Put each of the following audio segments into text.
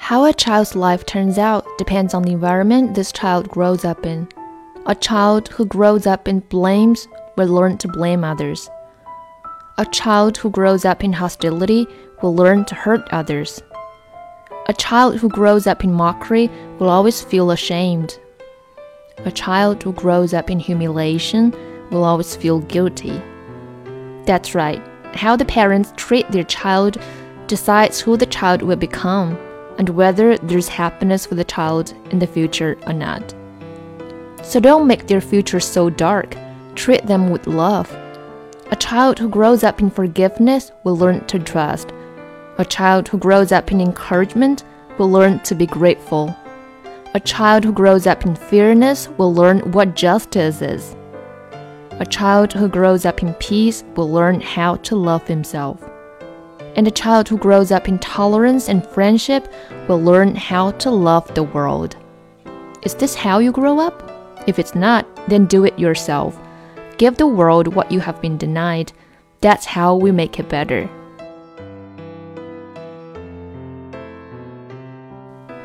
How a child's life turns out depends on the environment this child grows up in. A child who grows up in blames will learn to blame others. A child who grows up in hostility will learn to hurt others. A child who grows up in mockery will always feel ashamed. A child who grows up in humiliation will always feel guilty. That's right, how the parents treat their child decides who the child will become and whether there's happiness for the child in the future or not. So don't make their future so dark, treat them with love. A child who grows up in forgiveness will learn to trust. A child who grows up in encouragement will learn to be grateful. A child who grows up in fairness will learn what justice is. A child who grows up in peace will learn how to love himself. And a child who grows up in tolerance and friendship will learn how to love the world. Is this how you grow up? If it's not, then do it yourself. Give the world what you have been denied. That's how we make it better.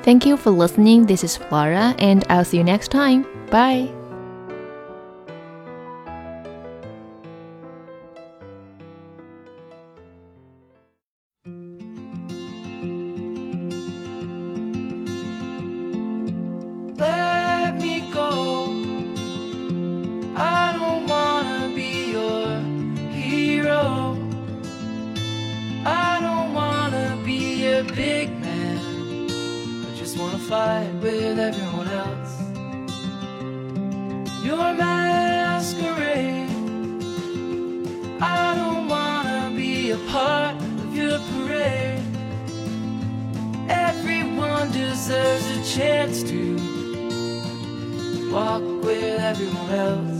Thank you for listening. This is Flora, and I'll see you next time. Bye. Big man. I just wanna fight with everyone else. Your masquerade. I don't wanna be a part of your parade. Everyone deserves a chance to walk with everyone else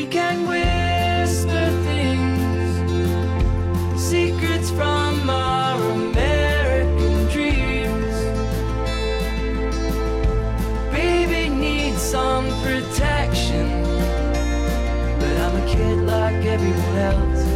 we can whisper things secrets from our American dreams. Baby needs some protection, but I'm a kid like everyone else.